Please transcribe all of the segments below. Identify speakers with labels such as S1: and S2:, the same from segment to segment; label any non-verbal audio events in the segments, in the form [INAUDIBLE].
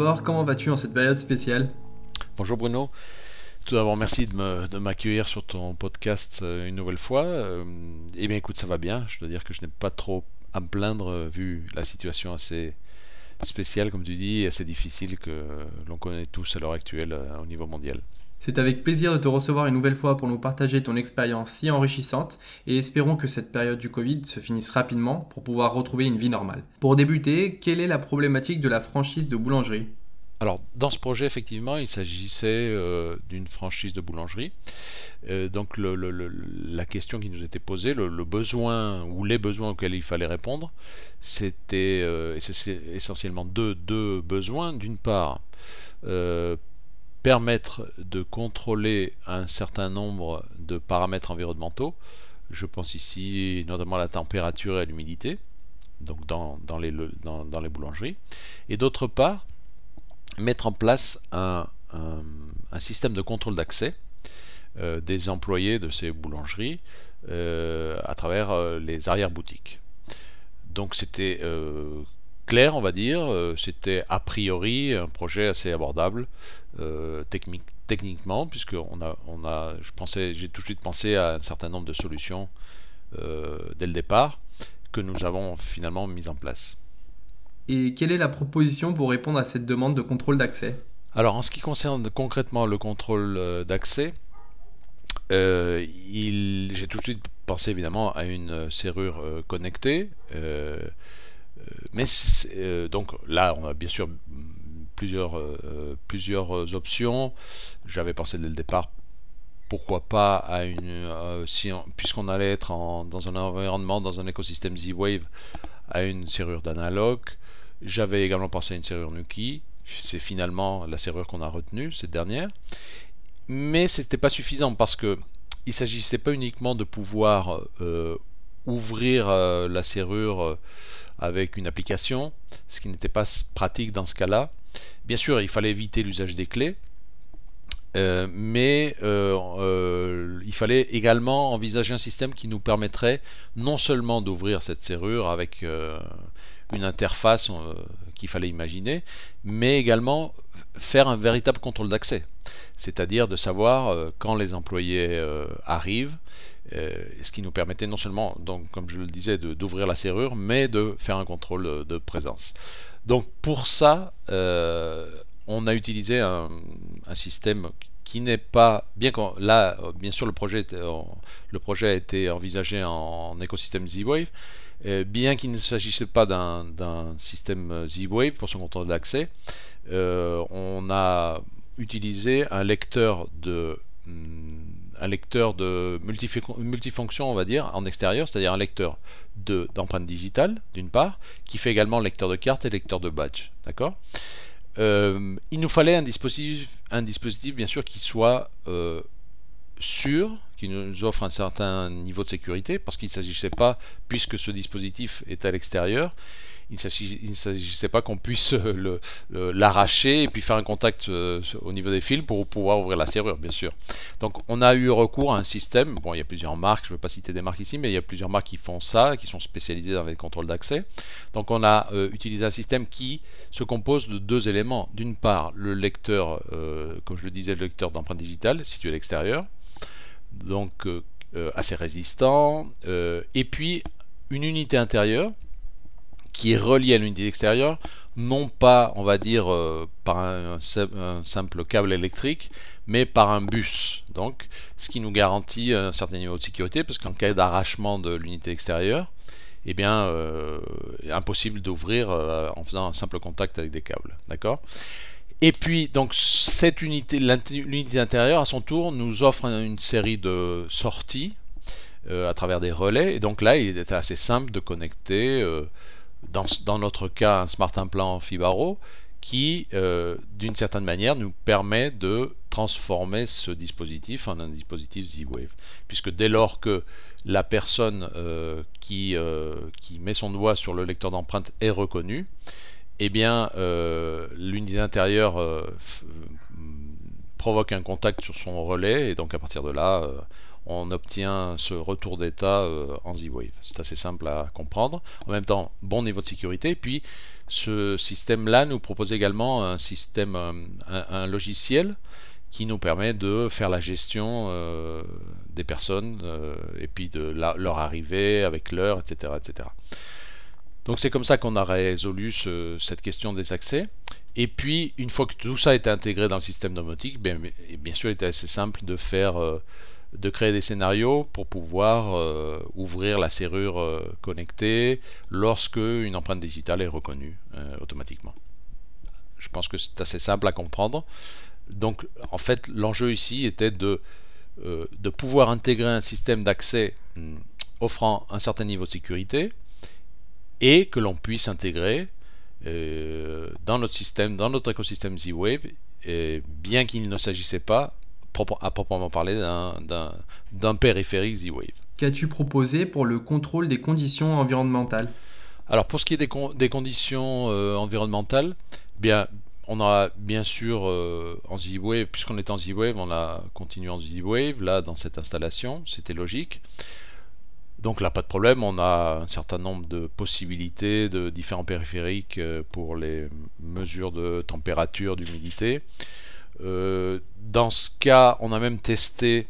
S1: Comment vas-tu en cette période spéciale?
S2: Bonjour Bruno. Tout d'abord, merci de m'accueillir sur ton podcast euh, une nouvelle fois. Euh, eh bien, écoute, ça va bien. Je dois dire que je n'ai pas trop à me plaindre euh, vu la situation assez spéciale, comme tu dis, assez difficile que l'on connaît tous à l'heure actuelle au niveau mondial.
S1: C'est avec plaisir de te recevoir une nouvelle fois pour nous partager ton expérience si enrichissante et espérons que cette période du Covid se finisse rapidement pour pouvoir retrouver une vie normale. Pour débuter, quelle est la problématique de la franchise de boulangerie?
S2: Alors, dans ce projet, effectivement, il s'agissait euh, d'une franchise de boulangerie. Euh, donc, la question qui nous était posée, le, besoin ou les besoins auxquels il fallait répondre, c'était euh, essentiellement deux, deux besoins. D'une part, permettre de contrôler un certain nombre de paramètres environnementaux. Je pense ici notamment à la température et à l'humidité, donc dans, les, dans, les, boulangeries. Et d'autre part, mettre en place un, système de contrôle d'accès euh, des employés de ces boulangeries euh, à travers euh, les arrière-boutiques. Donc c'était clair, on va dire. Euh, c'était a priori un projet assez abordable euh, technique, techniquement, puisque on a, on a, je pensais, j'ai tout de suite pensé à un certain nombre de solutions euh, dès le départ que nous avons finalement mises en place.
S1: Et quelle est la proposition pour répondre à cette demande de contrôle d'accès?
S2: Alors en ce qui concerne concrètement le contrôle d'accès, j'ai tout de suite pensé évidemment à une serrure connectée mais euh, donc là, on a bien sûr plusieurs, euh, plusieurs options. J'avais pensé dès le départ, pourquoi pas à une, euh, puisqu'on allait être dans un environnement, dans un écosystème Z-Wave, à une serrure d'analogue. J'avais également pensé à une serrure Nuki. C'est finalement la serrure qu'on a retenue, cette dernière. Mais c'était pas suffisant parce que il s'agissait pas uniquement de pouvoir ouvrir la serrure avec une application, ce qui n'était pas pratique dans ce cas-là. Bien sûr, il fallait éviter l'usage des clés, euh, mais euh, euh, il fallait également envisager un système qui nous permettrait non seulement d'ouvrir cette serrure avec une interface qu'il fallait imaginer, mais également faire un véritable contrôle d'accès, c'est-à-dire de savoir quand les employés arrivent, euh, ce qui nous permettait non seulement, donc, comme je le disais, d'ouvrir la serrure, mais de faire un contrôle de présence. Donc pour ça, euh, on a utilisé un, système qui n'est pas, bien que là, bien sûr, le projet, le projet a été envisagé en, écosystème Z-Wave, euh, bien qu'il ne s'agissait pas d'un système Z-Wave pour son contrôle d'accès, on a utilisé un lecteur de hmm, un lecteur de multifonction, on va dire, en extérieur, c'est-à-dire un lecteur d'empreintes digitales, d'une part, qui fait également lecteur de carte et lecteur de badge. D'accord? Euh, Il nous fallait un dispositif, un dispositif, bien sûr, qui soit euh, sûr, qui nous offre un certain niveau de sécurité, parce qu'il ne s'agissait pas, puisque ce dispositif est à l'extérieur, il ne s'agissait pas qu'on puisse euh, l'arracher et puis faire un contact euh, au niveau des fils pour pouvoir ouvrir la serrure, bien sûr. Donc on a eu recours à un système, bon il y a plusieurs marques, je ne veux pas citer des marques ici, mais il y a plusieurs marques qui font ça, qui sont spécialisées dans les contrôles d'accès. Donc on a euh, utilisé un système qui se compose de deux éléments. D'une part, le lecteur, comme je le disais, le lecteur d'empreinte digitale situé à l'extérieur, donc assez résistant, et puis une unité intérieure qui est relié à l'unité extérieure, non pas, on va dire, euh, par un, simple câble électrique, mais par un bus. Donc, ce qui nous garantit un certain niveau de sécurité, parce qu'en cas d'arrachement de l'unité extérieure, eh bien, euh, impossible d'ouvrir euh, en faisant un simple contact avec des câbles. D'accord? Et puis, donc, cette unité, l'unité intérieure, à son tour, nous offre une série de sorties à travers des relais. Et donc là, il était assez simple de connecter dans, notre cas un smart implant Fibaro qui, euh, d'une certaine manière, nous permet de transformer ce dispositif en un dispositif Z-Wave. Puisque dès lors que la personne euh, qui, euh, qui, met son doigt sur le lecteur d'empreinte est reconnue, eh bien, l'unité intérieure provoque un contact sur son relais, et donc à partir de là, on obtient ce retour d'état en Z-Wave. C'est assez simple à comprendre. En même temps, bon niveau de sécurité. Puis ce système-là nous propose également un système, un, logiciel qui nous permet de faire la gestion des personnes et puis de leur arrivée avec l'heure, etc., etc. Donc c'est comme ça qu'on a résolu cette question des accès. Et puis, une fois que tout ça été intégré dans le système domotique, bien, bien sûr, il était assez simple de faire, euh, de créer des scénarios pour pouvoir euh, ouvrir la serrure euh, connectée lorsque une empreinte digitale est reconnue automatiquement. Je pense que c'est assez simple à comprendre. Donc, en fait, l'enjeu ici était de, pouvoir intégrer un système d'accès hmm, offrant un certain niveau de sécurité et que l'on puisse intégrer euh, dans notre système, dans notre écosystème Z-Wave, bien qu'il ne s'agissait pas à proprement parler d'un périphérique Z-Wave.
S1: Qu'as-tu proposé pour le contrôle des conditions environnementales?
S2: Alors pour ce qui est des, des conditions euh, environnementales, bien, on a bien sûr euh, en Z-Wave, puisqu'on est en Z-Wave, on a continué en Z-Wave, là dans cette installation, c'était logique. Donc là, pas de problème, on a un certain nombre de possibilités de différents périphériques euh, pour les mesures de température, d'humidité. Euh, dans ce cas, on a même testé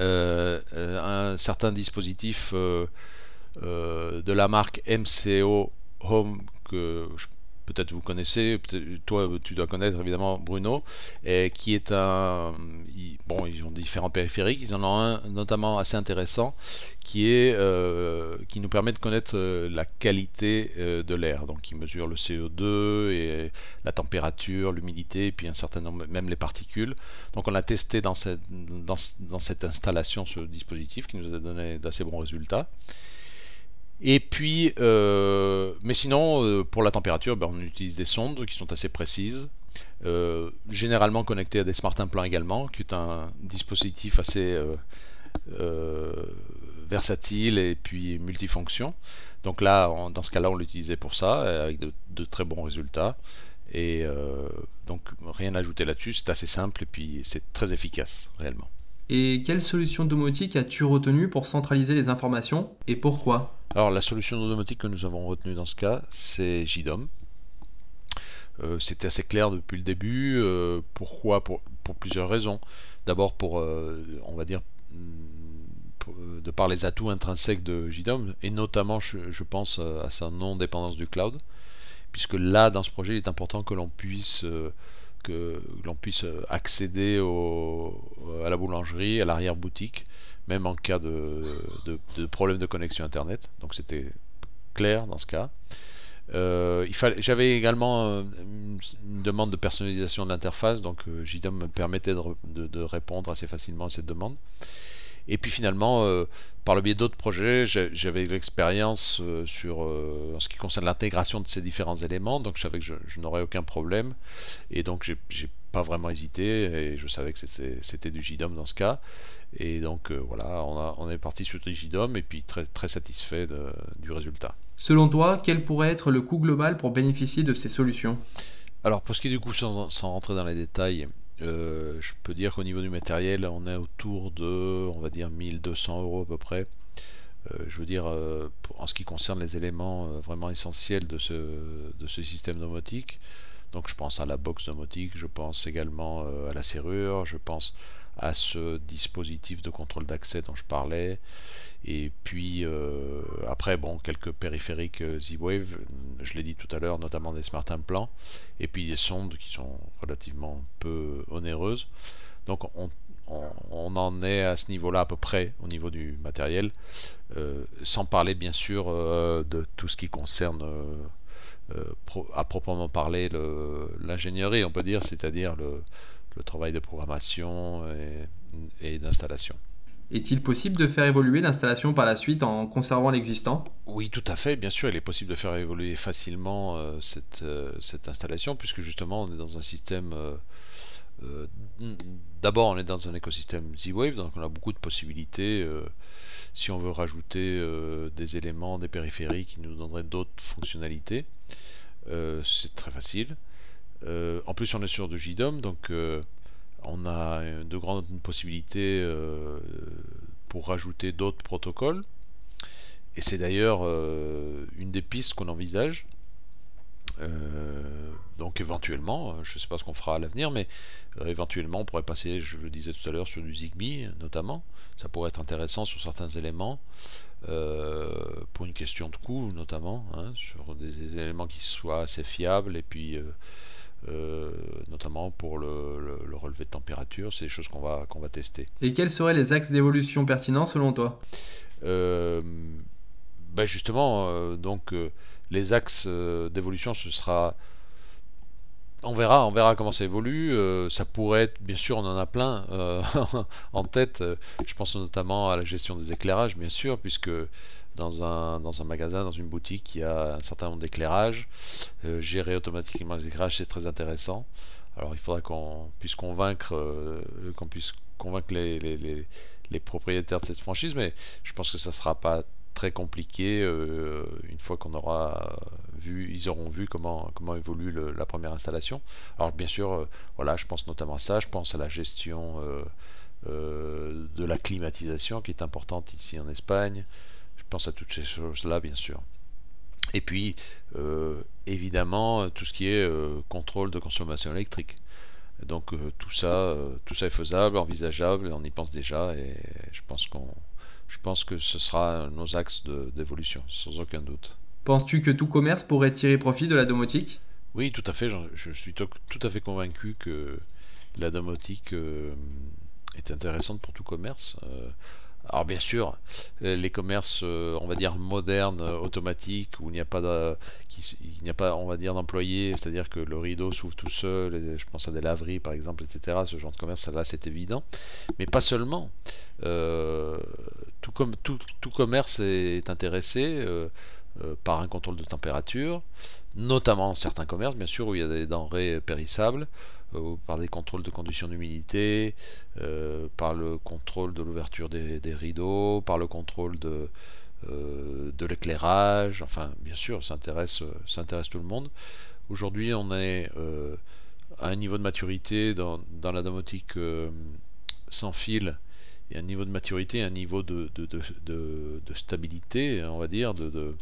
S2: euh, un certain dispositif de la marque MCO Home que je peut-être vous connaissez, toi tu dois connaître évidemment Bruno, qui est un... bon, ils ont différents périphériques, ils en ont un notamment assez intéressant qui, est, euh, qui nous permet de connaître euh, la qualité euh, de l'air. Donc il mesure le CO2 et la température, l'humidité, puis un certain nombre, même les particules. Donc on a testé dans cette, dans cette installation ce dispositif qui nous a donné d'assez bons résultats. Et puis, euh, mais sinon, euh, pour la température, ben, on utilise des sondes qui sont assez précises, euh, généralement connectées à des smart implants également, qui est un dispositif assez versatile et puis multifonction. Donc là, dans ce cas-là, on l'utilisait pour ça, avec de, très bons résultats. Et donc, rien à ajouter là-dessus, c'est assez simple et puis c'est très efficace, réellement.
S1: Et quelle solution domotique as-tu retenu pour centraliser les informations et pourquoi?
S2: Alors la solution domotique que nous avons retenue dans ce cas, c'est JDOM. Euh, c'était assez clair depuis le début. Euh, pourquoi? Pour, plusieurs raisons. D'abord euh, on va dire, mm, de par les atouts intrinsèques de JDOM, et notamment je, pense à sa non-dépendance du cloud, puisque là, dans ce projet, il est important que l'on puisse que l'on puisse accéder à la boulangerie, à l'arrière-boutique, même en cas de, de, problème de connexion Internet. Donc c'était clair dans ce cas. Euh, J'avais également euh, une, demande de personnalisation de l'interface, donc euh, JDOM me permettait de, de, répondre assez facilement à cette demande. Et puis finalement, euh, par le biais d'autres projets, j'avais l'expérience sur en ce qui concerne l'intégration de ces différents éléments, donc je savais que je, je n'aurais aucun problème, et donc j'ai pas vraiment hésité, et je savais que c'était du JDOM dans ce cas. Et donc euh, voilà, on, est parti sur Digidom et puis très, très satisfait du résultat.
S1: Selon toi, quel pourrait être le coût global pour bénéficier de ces solutions?
S2: Alors pour ce qui est du coût, sans, rentrer dans les détails, euh, je peux dire qu'au niveau du matériel, on est autour de, on va dire, 1200 euros à peu près. Euh, je veux dire, en ce qui concerne les éléments vraiment essentiels de ce, de ce système domotique. Donc je pense à la box domotique, je pense également à la serrure, je pense à ce dispositif de contrôle d'accès dont je parlais. Et puis euh, après, bon, quelques périphériques euh, Z-Wave, je l'ai dit tout à l'heure, notamment des smart implants, et puis des sondes qui sont relativement peu onéreuses. Donc on, en est à ce niveau-là à peu près au niveau du matériel, euh, sans parler bien sûr de tout ce qui concerne à proprement parler l'ingénierie, on peut dire, c'est-à-dire le, le travail de programmation et, d'installation.
S1: Est-il possible de faire évoluer l'installation par la suite en conservant l'existant?
S2: Oui, tout à fait. Bien sûr, il est possible de faire évoluer facilement euh, cette, euh, cette, installation, puisque justement, on est dans un système... Euh, d'abord, on est dans un écosystème Z-Wave, donc on a beaucoup de possibilités. si on veut rajouter des éléments, des périphériques qui nous donneraient d'autres fonctionnalités, c'est très facile. En plus, on est sur de JDOM, donc on a de grandes possibilités pour rajouter d'autres protocoles. Et c'est d'ailleurs une des pistes qu'on envisage. donc éventuellement, je ne sais pas ce qu'on fera à l'avenir, mais éventuellement on pourrait passer, je le disais tout à l'heure, sur du Zigbee notamment. Ça pourrait être intéressant sur certains éléments. Euh, pour une question de coût notamment, hein, sur des, éléments qui soient assez fiables et puis euh, euh, notamment pour le, relevé de température, c'est des choses qu'on va, qu'on va tester.
S1: Et quels seraient les axes d'évolution pertinents selon toi?
S2: Ben Justement, donc les axes d'évolution, ce sera on verra, on verra comment ça évolue. Euh, ça pourrait être, bien sûr, on en a plein euh, [LAUGHS] en tête. Je pense notamment à la gestion des éclairages, bien sûr, puisque dans un, dans un magasin, dans une boutique, y a un certain nombre d'éclairages. Euh, gérer automatiquement les éclairages, c'est très intéressant. Alors, il faudra qu'on puisse convaincre, qu'on puisse convaincre les, les, propriétaires de cette franchise, mais je pense que ça ne sera pas très compliqué une fois qu'on aura ils auront vu comment, comment évolue la première installation. Alors bien sûr, euh, voilà, je pense notamment à ça, je pense à la gestion euh, euh, de la climatisation qui est importante ici en Espagne, pense à toutes ces choses-là bien sûr. Et puis, évidemment, tout ce qui est contrôle de consommation électrique. Donc tout ça, tout ça est faisable, envisageable, on y pense déjà, et je pense qu'on, je pense que ce sera nos axes d'évolution, sans aucun doute.
S1: Penses-tu que tout commerce pourrait tirer profit de la domotique?
S2: Oui, tout à fait. Je, suis tout à fait convaincu que la domotique euh, est intéressante pour tout commerce. Euh, alors bien sûr, les commerces, euh, on va dire modernes, automatiques, où il n'y a pas, il d'employés, c'est-à-dire que le rideau s'ouvre tout seul. je pense à des laveries, par exemple, etc. Ce genre de commerce, là, c'est évident. Mais pas seulement. tout, comme, tout, commerce est intéressé euh, par un contrôle de température, notamment certains commerces, bien sûr, où il y a des denrées périssables, euh, par des contrôles de conditions d'humidité, euh, par le contrôle de l'ouverture des, rideaux, par le contrôle de, de l'éclairage, enfin, bien sûr, ça intéresse, tout le monde. Aujourd'hui, on est à un niveau de maturité dans, la domotique sans fil et un niveau de maturité, un niveau de, de stabilité, on va dire, de,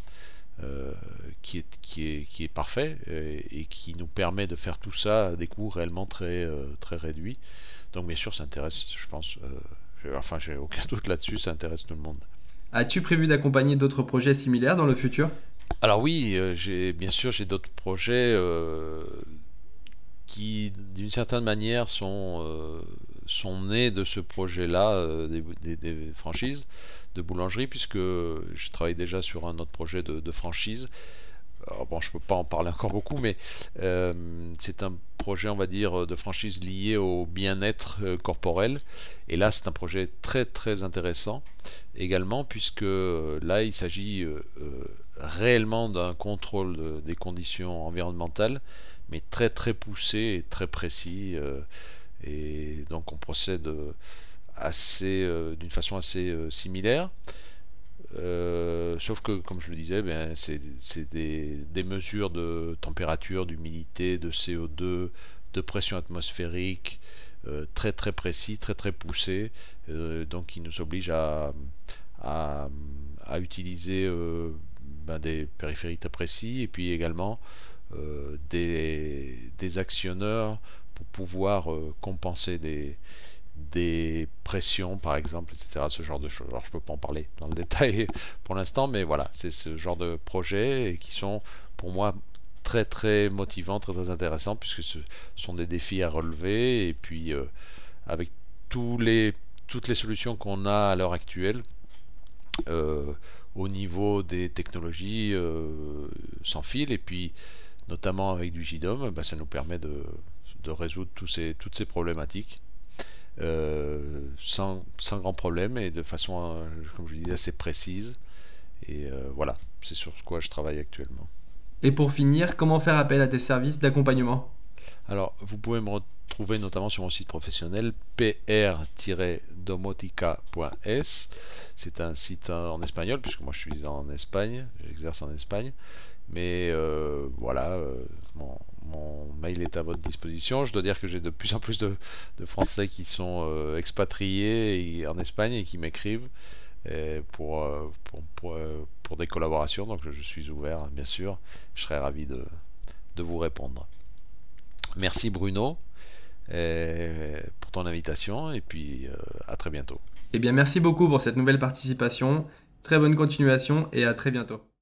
S2: euh, qui, est, qui, est, qui est parfait et, qui nous permet de faire tout ça à des coûts réellement très, euh, très réduits. Donc bien sûr, ça intéresse, je pense, euh, enfin j'ai aucun [LAUGHS] doute là-dessus, ça intéresse tout le monde.
S1: As-tu prévu d'accompagner d'autres projets similaires dans le futur?
S2: Alors oui, j'ai bien sûr j'ai d'autres projets qui d'une certaine manière sont sont nés de ce projet-là, euh, des, franchises de boulangerie, puisque je travaille déjà sur un autre projet de, franchise. bon, je ne peux pas en parler encore beaucoup, mais euh, c'est un projet, on va dire, de franchise lié au bien-être euh, corporel. Et là, c'est un projet très très intéressant également, puisque là, il s'agit réellement d'un contrôle des conditions environnementales, mais très très poussé et très précis. Et donc on procède euh, assez, euh, d'une façon assez euh, similaire. sauf que, comme je le disais, ben, c'est des, mesures de température, d'humidité, de CO2, de pression atmosphérique, très très précis, très très poussés, donc qui nous obligent à, utiliser ben, des périphériques très précis et puis également des, actionneurs pour pouvoir euh, compenser des, des pressions, par exemple, etc. Ce genre de choses. Alors, je peux pas en parler dans le détail [LAUGHS] pour l'instant, mais voilà, c'est ce genre de projets qui sont, pour moi, très très motivants, très très intéressants, puisque ce sont des défis à relever, et puis euh, avec tous les, toutes les solutions qu'on a à l'heure actuelle, euh, au niveau des technologies sans fil, et puis notamment avec du JDOM, bah, ça nous permet de de résoudre tous ces, toutes ces problématiques euh, sans, sans, grand problème et de façon, euh, comme je disais, assez précise. Et euh, voilà, c'est sur quoi je travaille actuellement.
S1: Et pour finir, comment faire appel à tes services d'accompagnement?
S2: Alors, vous pouvez me retrouver notamment sur mon site professionnel pr-domotica.es. C'est un site en espagnol, puisque moi je suis en Espagne, j'exerce en Espagne. Mais voilà, mon, mail est à votre disposition. Je dois dire que j'ai de plus en plus de, Français qui sont expatriés en Espagne et qui m'écrivent pour, des collaborations. Donc je suis ouvert, bien sûr. Je serais ravi de vous répondre. Merci Bruno pour ton invitation et puis à très bientôt.
S1: Eh bien merci beaucoup pour cette nouvelle participation. Très bonne continuation et à très bientôt.